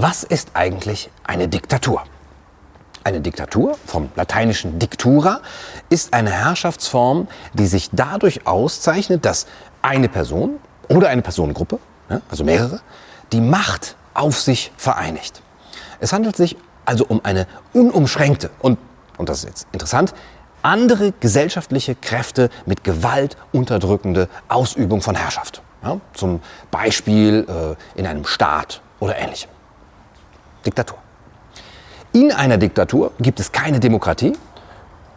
Was ist eigentlich eine Diktatur? Eine Diktatur, vom lateinischen dictura, ist eine Herrschaftsform, die sich dadurch auszeichnet, dass eine Person oder eine Personengruppe, also mehrere, die Macht auf sich vereinigt. Es handelt sich also um eine unumschränkte und, und das ist jetzt interessant, andere gesellschaftliche Kräfte mit Gewalt unterdrückende Ausübung von Herrschaft. Ja, zum Beispiel äh, in einem Staat oder ähnlichem. Diktatur. In einer Diktatur gibt es keine Demokratie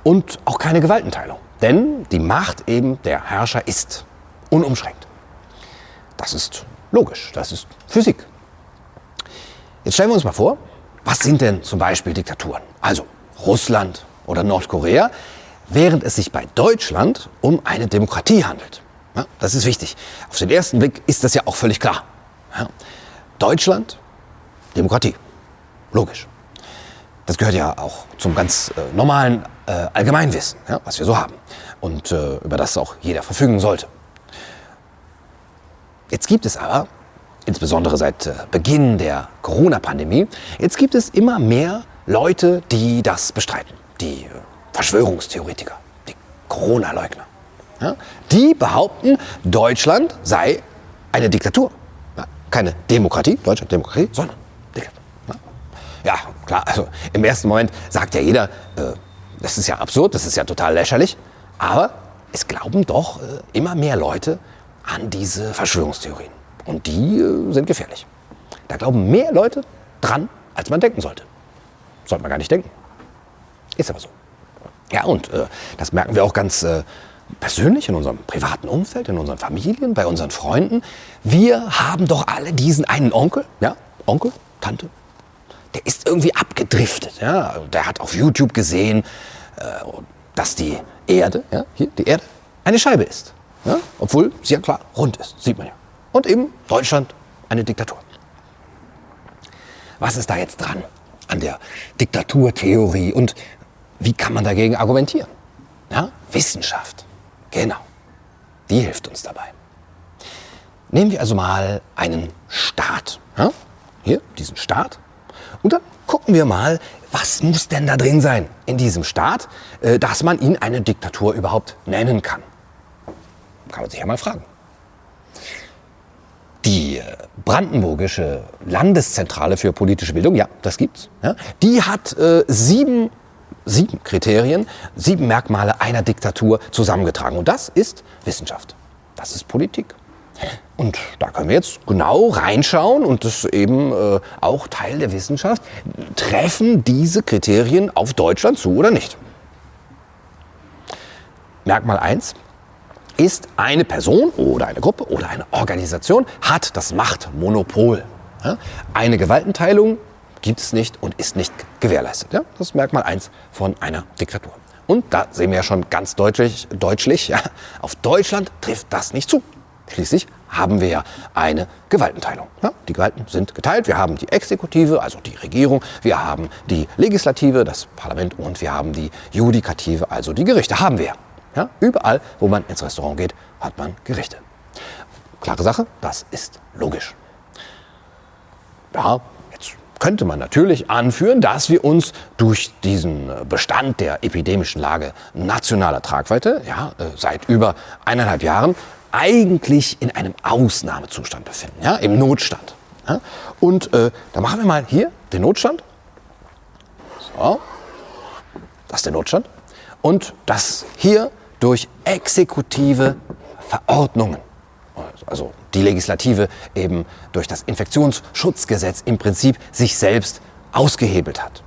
und auch keine Gewaltenteilung. Denn die Macht eben der Herrscher ist unumschränkt. Das ist logisch, das ist Physik. Jetzt stellen wir uns mal vor, was sind denn zum Beispiel Diktaturen? Also Russland oder Nordkorea, während es sich bei Deutschland um eine Demokratie handelt. Ja, das ist wichtig. Auf den ersten Blick ist das ja auch völlig klar. Ja, Deutschland, Demokratie. Logisch. Das gehört ja auch zum ganz äh, normalen äh, Allgemeinwissen, ja, was wir so haben. Und äh, über das auch jeder verfügen sollte. Jetzt gibt es aber, insbesondere seit äh, Beginn der Corona-Pandemie, jetzt gibt es immer mehr Leute, die das bestreiten. Die äh, Verschwörungstheoretiker, die Corona-Leugner. Ja, die behaupten, Deutschland sei eine Diktatur. Ja, keine Demokratie, Deutschland Demokratie, sondern. Ja, klar, also im ersten Moment sagt ja jeder, äh, das ist ja absurd, das ist ja total lächerlich. Aber es glauben doch äh, immer mehr Leute an diese Verschwörungstheorien. Und die äh, sind gefährlich. Da glauben mehr Leute dran, als man denken sollte. Sollte man gar nicht denken. Ist aber so. Ja, und äh, das merken wir auch ganz äh, persönlich in unserem privaten Umfeld, in unseren Familien, bei unseren Freunden. Wir haben doch alle diesen einen Onkel, ja, Onkel, Tante, der ist irgendwie abgedriftet. Ja? Der hat auf YouTube gesehen, äh, dass die Erde, ja, hier die Erde, eine Scheibe ist. Ja? Obwohl sie ja klar rund ist, sieht man ja. Und eben Deutschland eine Diktatur. Was ist da jetzt dran an der Diktaturtheorie und wie kann man dagegen argumentieren? Ja? Wissenschaft, genau, die hilft uns dabei. Nehmen wir also mal einen Staat. Ja? Hier, diesen Staat. Und dann gucken wir mal, was muss denn da drin sein in diesem Staat, äh, dass man ihn eine Diktatur überhaupt nennen kann. Kann man sich ja mal fragen. Die äh, Brandenburgische Landeszentrale für politische Bildung, ja, das gibt's, ja, die hat äh, sieben, sieben Kriterien, sieben Merkmale einer Diktatur zusammengetragen. Und das ist Wissenschaft. Das ist Politik. Und da können wir jetzt genau reinschauen und das ist eben äh, auch Teil der Wissenschaft. Treffen diese Kriterien auf Deutschland zu oder nicht? Merkmal 1 ist eine Person oder eine Gruppe oder eine Organisation hat das Machtmonopol. Eine Gewaltenteilung gibt es nicht und ist nicht gewährleistet. Ja? Das ist Merkmal 1 von einer Diktatur. Und da sehen wir ja schon ganz deutlich, deutlich ja, auf Deutschland trifft das nicht zu. Schließlich haben wir ja eine Gewaltenteilung. Ja, die Gewalten sind geteilt. Wir haben die Exekutive, also die Regierung, wir haben die Legislative, das Parlament und wir haben die Judikative, also die Gerichte. Haben wir. Ja, überall, wo man ins Restaurant geht, hat man Gerichte. Klare Sache, das ist logisch. Ja, jetzt könnte man natürlich anführen, dass wir uns durch diesen Bestand der epidemischen Lage nationaler Tragweite ja, äh, seit über eineinhalb Jahren eigentlich in einem Ausnahmezustand befinden, ja, im Notstand. Ja. Und äh, da machen wir mal hier den Notstand. So, das ist der Notstand. Und das hier durch exekutive Verordnungen, also die Legislative eben durch das Infektionsschutzgesetz im Prinzip sich selbst ausgehebelt hat.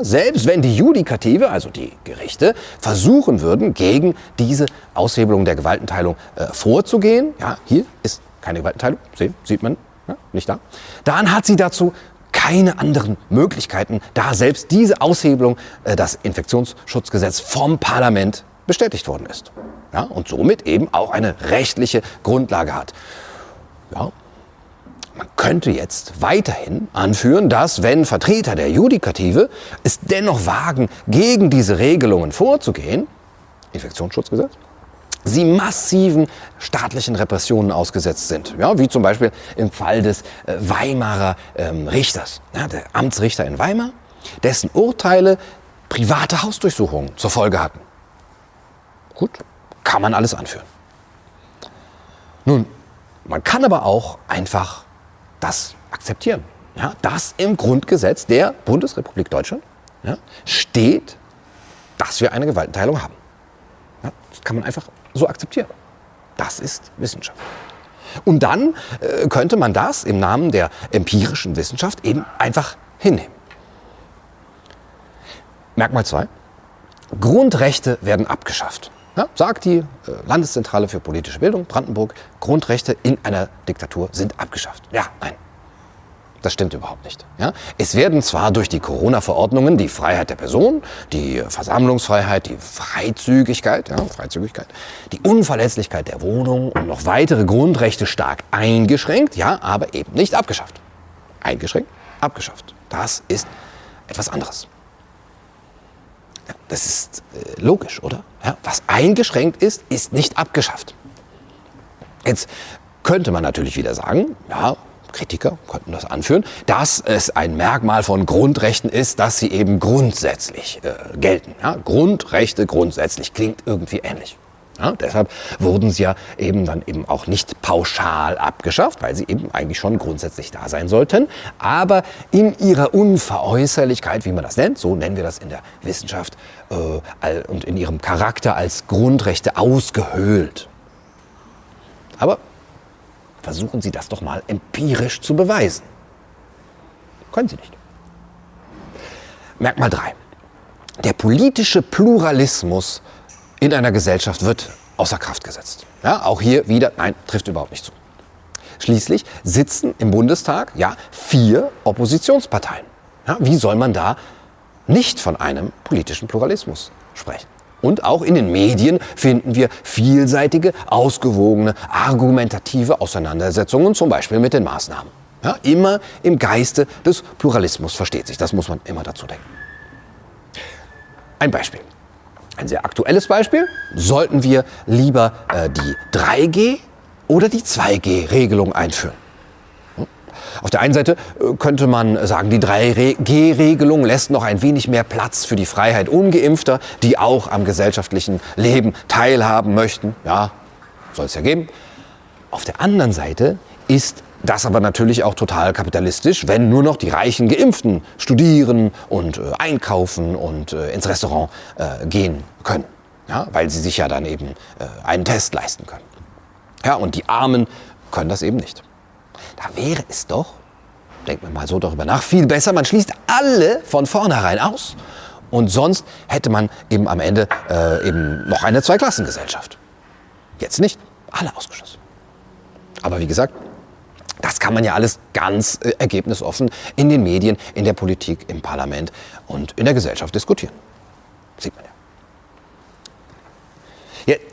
Selbst wenn die Judikative, also die Gerichte, versuchen würden, gegen diese Aushebelung der Gewaltenteilung äh, vorzugehen, ja, hier ist keine Gewaltenteilung, sehen, sieht man, ja, nicht da, dann hat sie dazu keine anderen Möglichkeiten, da selbst diese Aushebelung, äh, das Infektionsschutzgesetz vom Parlament bestätigt worden ist. Ja, und somit eben auch eine rechtliche Grundlage hat. Ja, man könnte jetzt weiterhin anführen, dass wenn Vertreter der Judikative es dennoch wagen, gegen diese Regelungen vorzugehen, Infektionsschutzgesetz, sie massiven staatlichen Repressionen ausgesetzt sind. Ja, wie zum Beispiel im Fall des äh, Weimarer ähm, Richters, ja, der Amtsrichter in Weimar, dessen Urteile private Hausdurchsuchungen zur Folge hatten. Gut, kann man alles anführen. Nun, man kann aber auch einfach das akzeptieren. Ja, dass im Grundgesetz der Bundesrepublik Deutschland ja, steht, dass wir eine Gewaltenteilung haben. Ja, das kann man einfach so akzeptieren. Das ist Wissenschaft. Und dann äh, könnte man das im Namen der empirischen Wissenschaft eben einfach hinnehmen. Merkmal 2. Grundrechte werden abgeschafft. Ja, sagt die äh, Landeszentrale für politische Bildung Brandenburg, Grundrechte in einer Diktatur sind abgeschafft. Ja, nein. Das stimmt überhaupt nicht. Ja? Es werden zwar durch die Corona-Verordnungen die Freiheit der Person, die Versammlungsfreiheit, die Freizügigkeit, ja, Freizügigkeit, die Unverletzlichkeit der Wohnung und noch weitere Grundrechte stark eingeschränkt, ja, aber eben nicht abgeschafft. Eingeschränkt, abgeschafft. Das ist etwas anderes. Das ist äh, logisch, oder? Ja, was eingeschränkt ist, ist nicht abgeschafft. Jetzt könnte man natürlich wieder sagen, ja, Kritiker könnten das anführen, dass es ein Merkmal von Grundrechten ist, dass sie eben grundsätzlich äh, gelten. Ja, Grundrechte grundsätzlich klingt irgendwie ähnlich. Ja, deshalb wurden sie ja eben dann eben auch nicht pauschal abgeschafft, weil sie eben eigentlich schon grundsätzlich da sein sollten, aber in ihrer Unveräußerlichkeit, wie man das nennt, so nennen wir das in der Wissenschaft, äh, und in ihrem Charakter als Grundrechte ausgehöhlt. Aber versuchen Sie das doch mal empirisch zu beweisen. Können Sie nicht. Merkmal 3. Der politische Pluralismus in einer Gesellschaft wird außer Kraft gesetzt. Ja, auch hier wieder, nein, trifft überhaupt nicht zu. Schließlich sitzen im Bundestag ja vier Oppositionsparteien. Ja, wie soll man da nicht von einem politischen Pluralismus sprechen? Und auch in den Medien finden wir vielseitige, ausgewogene, argumentative Auseinandersetzungen, zum Beispiel mit den Maßnahmen. Ja, immer im Geiste des Pluralismus versteht sich. Das muss man immer dazu denken. Ein Beispiel. Ein sehr aktuelles Beispiel. Sollten wir lieber äh, die 3G oder die 2G-Regelung einführen? Hm? Auf der einen Seite äh, könnte man sagen, die 3G-Regelung lässt noch ein wenig mehr Platz für die Freiheit ungeimpfter, die auch am gesellschaftlichen Leben teilhaben möchten. Ja, soll es ja geben. Auf der anderen Seite ist das aber natürlich auch total kapitalistisch, wenn nur noch die reichen Geimpften studieren und äh, einkaufen und äh, ins Restaurant äh, gehen können. Ja, weil sie sich ja dann eben äh, einen Test leisten können. Ja, und die Armen können das eben nicht. Da wäre es doch, denkt man mal so darüber nach, viel besser, man schließt alle von vornherein aus und sonst hätte man eben am Ende äh, eben noch eine Zweiklassengesellschaft. Jetzt nicht, alle ausgeschlossen. Aber wie gesagt, das kann man ja alles ganz äh, ergebnisoffen in den Medien, in der Politik, im Parlament und in der Gesellschaft diskutieren. Sieht man ja.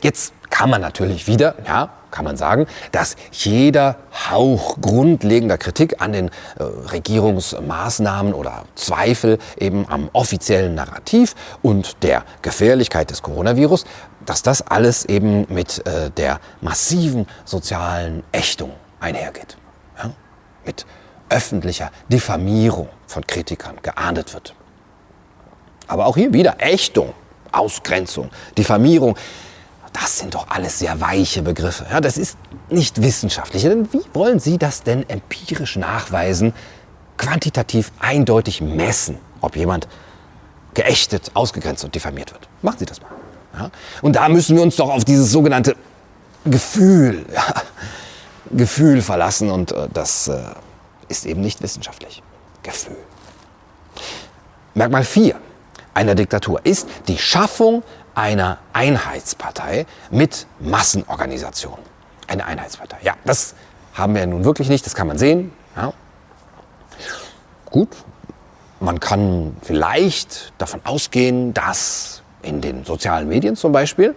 Jetzt kann man natürlich wieder, ja, kann man sagen, dass jeder Hauch grundlegender Kritik an den äh, Regierungsmaßnahmen oder Zweifel eben am offiziellen Narrativ und der Gefährlichkeit des Coronavirus, dass das alles eben mit äh, der massiven sozialen Ächtung einhergeht mit öffentlicher Diffamierung von Kritikern geahndet wird. Aber auch hier wieder Ächtung, Ausgrenzung, Diffamierung. Das sind doch alles sehr weiche Begriffe. Ja, das ist nicht wissenschaftlich. Denn wie wollen Sie das denn empirisch nachweisen, quantitativ eindeutig messen, ob jemand geächtet, ausgegrenzt und diffamiert wird? Machen Sie das mal. Ja? Und da müssen wir uns doch auf dieses sogenannte Gefühl ja, Gefühl verlassen und äh, das äh, ist eben nicht wissenschaftlich. Gefühl. Merkmal 4 einer Diktatur ist die Schaffung einer Einheitspartei mit Massenorganisation. Eine Einheitspartei. Ja, das haben wir nun wirklich nicht, das kann man sehen. Ja. Gut, man kann vielleicht davon ausgehen, dass in den sozialen Medien zum Beispiel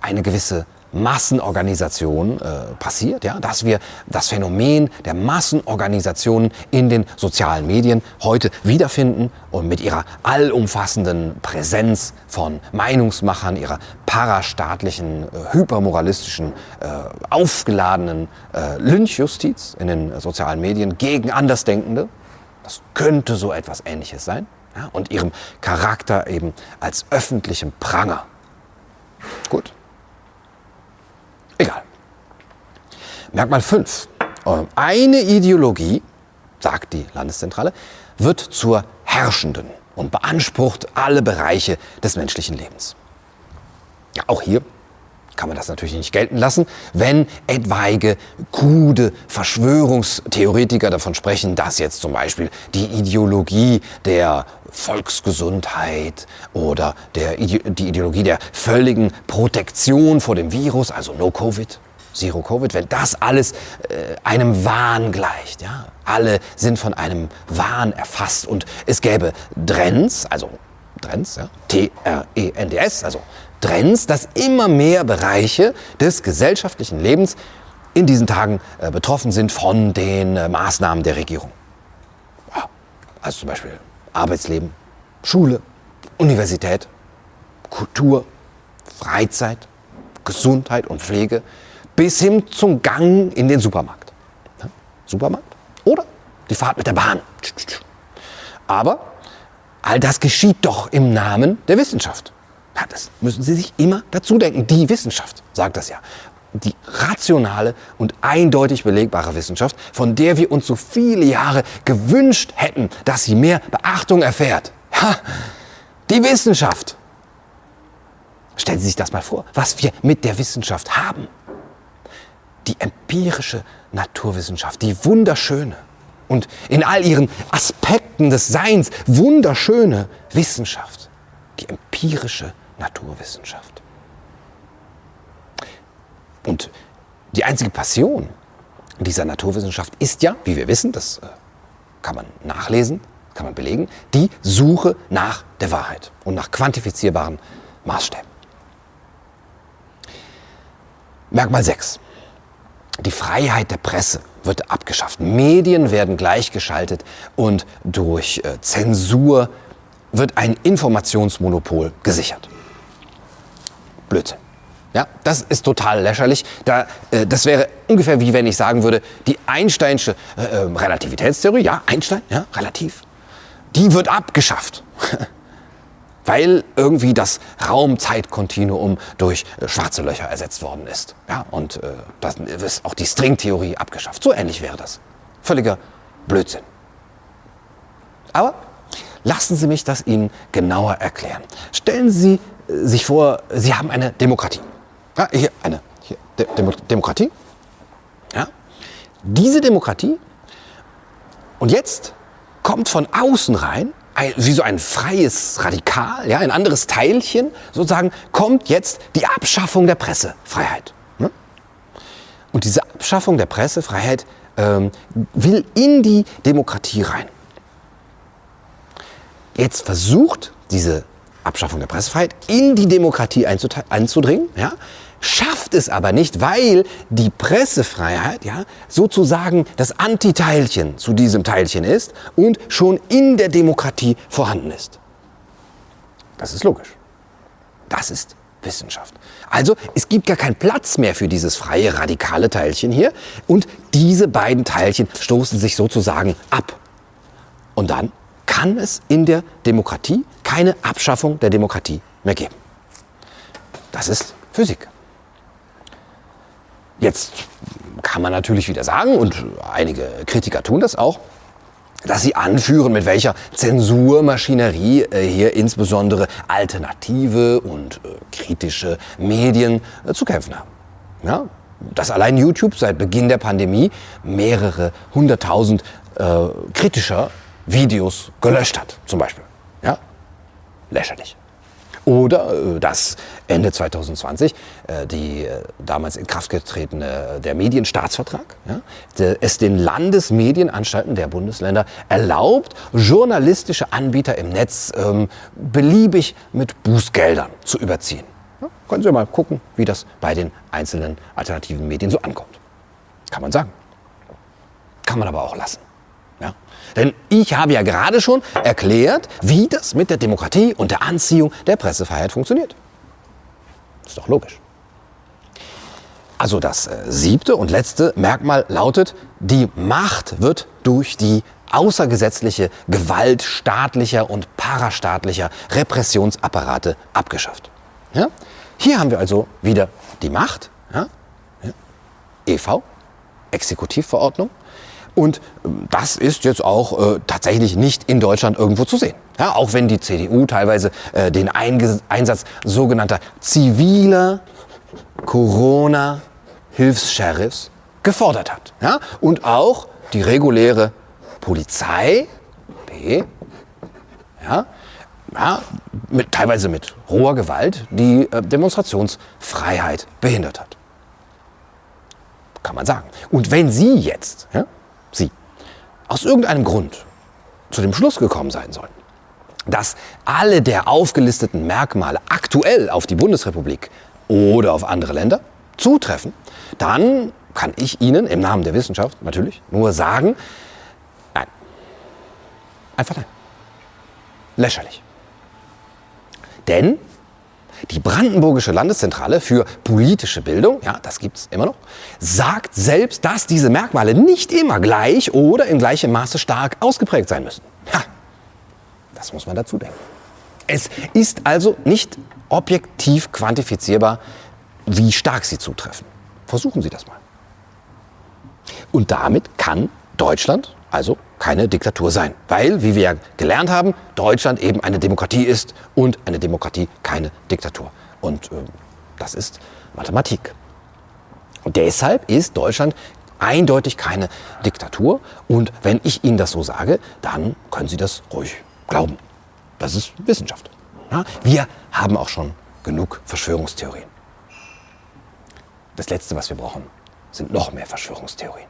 eine gewisse Massenorganisation äh, passiert, ja, dass wir das Phänomen der Massenorganisationen in den sozialen Medien heute wiederfinden und mit ihrer allumfassenden Präsenz von Meinungsmachern, ihrer parastaatlichen, äh, hypermoralistischen, äh, aufgeladenen äh, Lynchjustiz in den sozialen Medien gegen Andersdenkende, das könnte so etwas Ähnliches sein, ja, und ihrem Charakter eben als öffentlichem Pranger. Gut. Egal. Merkmal 5. Eine Ideologie, sagt die Landeszentrale, wird zur herrschenden und beansprucht alle Bereiche des menschlichen Lebens. Ja, auch hier kann man das natürlich nicht gelten lassen, wenn etwaige krude Verschwörungstheoretiker davon sprechen, dass jetzt zum Beispiel die Ideologie der Volksgesundheit oder der, die Ideologie der völligen Protektion vor dem Virus, also No Covid, Zero Covid, wenn das alles äh, einem Wahn gleicht, ja, alle sind von einem Wahn erfasst und es gäbe Trends, also Trends, ja, T-R-E-N-D-S, also Trends, dass immer mehr Bereiche des gesellschaftlichen Lebens in diesen Tagen äh, betroffen sind von den äh, Maßnahmen der Regierung. Also zum Beispiel Arbeitsleben, Schule, Universität, Kultur, Freizeit, Gesundheit und Pflege bis hin zum Gang in den Supermarkt. Supermarkt oder die Fahrt mit der Bahn. Aber all das geschieht doch im Namen der Wissenschaft. Ja, das müssen Sie sich immer dazu denken. Die Wissenschaft sagt das ja. Die rationale und eindeutig belegbare Wissenschaft, von der wir uns so viele Jahre gewünscht hätten, dass sie mehr Beachtung erfährt. Ja, die Wissenschaft. Stellen Sie sich das mal vor, was wir mit der Wissenschaft haben. Die empirische Naturwissenschaft, die wunderschöne und in all ihren Aspekten des Seins wunderschöne Wissenschaft, die empirische Naturwissenschaft. Und die einzige Passion dieser Naturwissenschaft ist ja, wie wir wissen, das äh, kann man nachlesen, kann man belegen, die Suche nach der Wahrheit und nach quantifizierbaren Maßstäben. Merkmal 6. Die Freiheit der Presse wird abgeschafft. Medien werden gleichgeschaltet und durch äh, Zensur wird ein Informationsmonopol gesichert. Blödsinn. Ja, das ist total lächerlich. Da, äh, das wäre ungefähr wie wenn ich sagen würde, die Einsteinsche äh, äh Relativitätstheorie, ja, Einstein, ja, relativ, die wird abgeschafft. Weil irgendwie das Raum-Zeit-Kontinuum durch äh, schwarze Löcher ersetzt worden ist. Ja, und äh, das ist auch die Stringtheorie abgeschafft. So ähnlich wäre das. Völliger Blödsinn. Aber lassen Sie mich das Ihnen genauer erklären. Stellen Sie sich vor, Sie haben eine Demokratie. Ja, hier eine hier, Demo Demokratie. Ja. Diese Demokratie und jetzt kommt von außen rein, ein, wie so ein freies Radikal, ja, ein anderes Teilchen, sozusagen, kommt jetzt die Abschaffung der Pressefreiheit. Ne? Und diese Abschaffung der Pressefreiheit ähm, will in die Demokratie rein. Jetzt versucht diese Abschaffung der Pressefreiheit in die Demokratie einzudringen, ja, schafft es aber nicht, weil die Pressefreiheit ja, sozusagen das Antiteilchen zu diesem Teilchen ist und schon in der Demokratie vorhanden ist. Das ist logisch. Das ist Wissenschaft. Also es gibt gar keinen Platz mehr für dieses freie radikale Teilchen hier und diese beiden Teilchen stoßen sich sozusagen ab. Und dann kann es in der Demokratie keine Abschaffung der Demokratie mehr geben. Das ist Physik. Jetzt kann man natürlich wieder sagen, und einige Kritiker tun das auch, dass sie anführen, mit welcher Zensurmaschinerie äh, hier insbesondere alternative und äh, kritische Medien äh, zu kämpfen haben. Ja, dass allein YouTube seit Beginn der Pandemie mehrere hunderttausend kritischer Videos gelöscht hat, zum Beispiel. Ja? Lächerlich. Oder äh, dass Ende 2020 äh, die äh, damals in Kraft getretene der Medienstaatsvertrag ja, es den Landesmedienanstalten der Bundesländer erlaubt, journalistische Anbieter im Netz ähm, beliebig mit Bußgeldern zu überziehen. Ja, Können Sie mal gucken, wie das bei den einzelnen alternativen Medien so ankommt. Kann man sagen. Kann man aber auch lassen. Ja? Denn ich habe ja gerade schon erklärt, wie das mit der Demokratie und der Anziehung der Pressefreiheit funktioniert. Ist doch logisch. Also das äh, siebte und letzte Merkmal lautet, die Macht wird durch die außergesetzliche Gewalt staatlicher und parastaatlicher Repressionsapparate abgeschafft. Ja? Hier haben wir also wieder die Macht, ja? Ja. EV, Exekutivverordnung. Und ähm, das ist jetzt auch äh, tatsächlich nicht in Deutschland irgendwo zu sehen. Ja, auch wenn die CDU teilweise äh, den Einge Einsatz sogenannter ziviler Corona-Hilfs-Sheriffs gefordert hat. Ja? Und auch die reguläre Polizei, P, ja, ja, mit, teilweise mit roher Gewalt, die äh, Demonstrationsfreiheit behindert hat. Kann man sagen. Und wenn Sie jetzt, ja, aus irgendeinem Grund zu dem Schluss gekommen sein sollten, dass alle der aufgelisteten Merkmale aktuell auf die Bundesrepublik oder auf andere Länder zutreffen, dann kann ich Ihnen im Namen der Wissenschaft natürlich nur sagen, nein. Einfach nein. Lächerlich. Denn die Brandenburgische Landeszentrale für politische Bildung, ja, das gibt es immer noch, sagt selbst, dass diese Merkmale nicht immer gleich oder in gleichem Maße stark ausgeprägt sein müssen. Ha, das muss man dazu denken. Es ist also nicht objektiv quantifizierbar, wie stark sie zutreffen. Versuchen Sie das mal. Und damit kann Deutschland also keine Diktatur sein. Weil, wie wir gelernt haben, Deutschland eben eine Demokratie ist und eine Demokratie keine Diktatur. Und äh, das ist Mathematik. Und deshalb ist Deutschland eindeutig keine Diktatur. Und wenn ich Ihnen das so sage, dann können Sie das ruhig glauben. Das ist Wissenschaft. Ja? Wir haben auch schon genug Verschwörungstheorien. Das Letzte, was wir brauchen, sind noch mehr Verschwörungstheorien.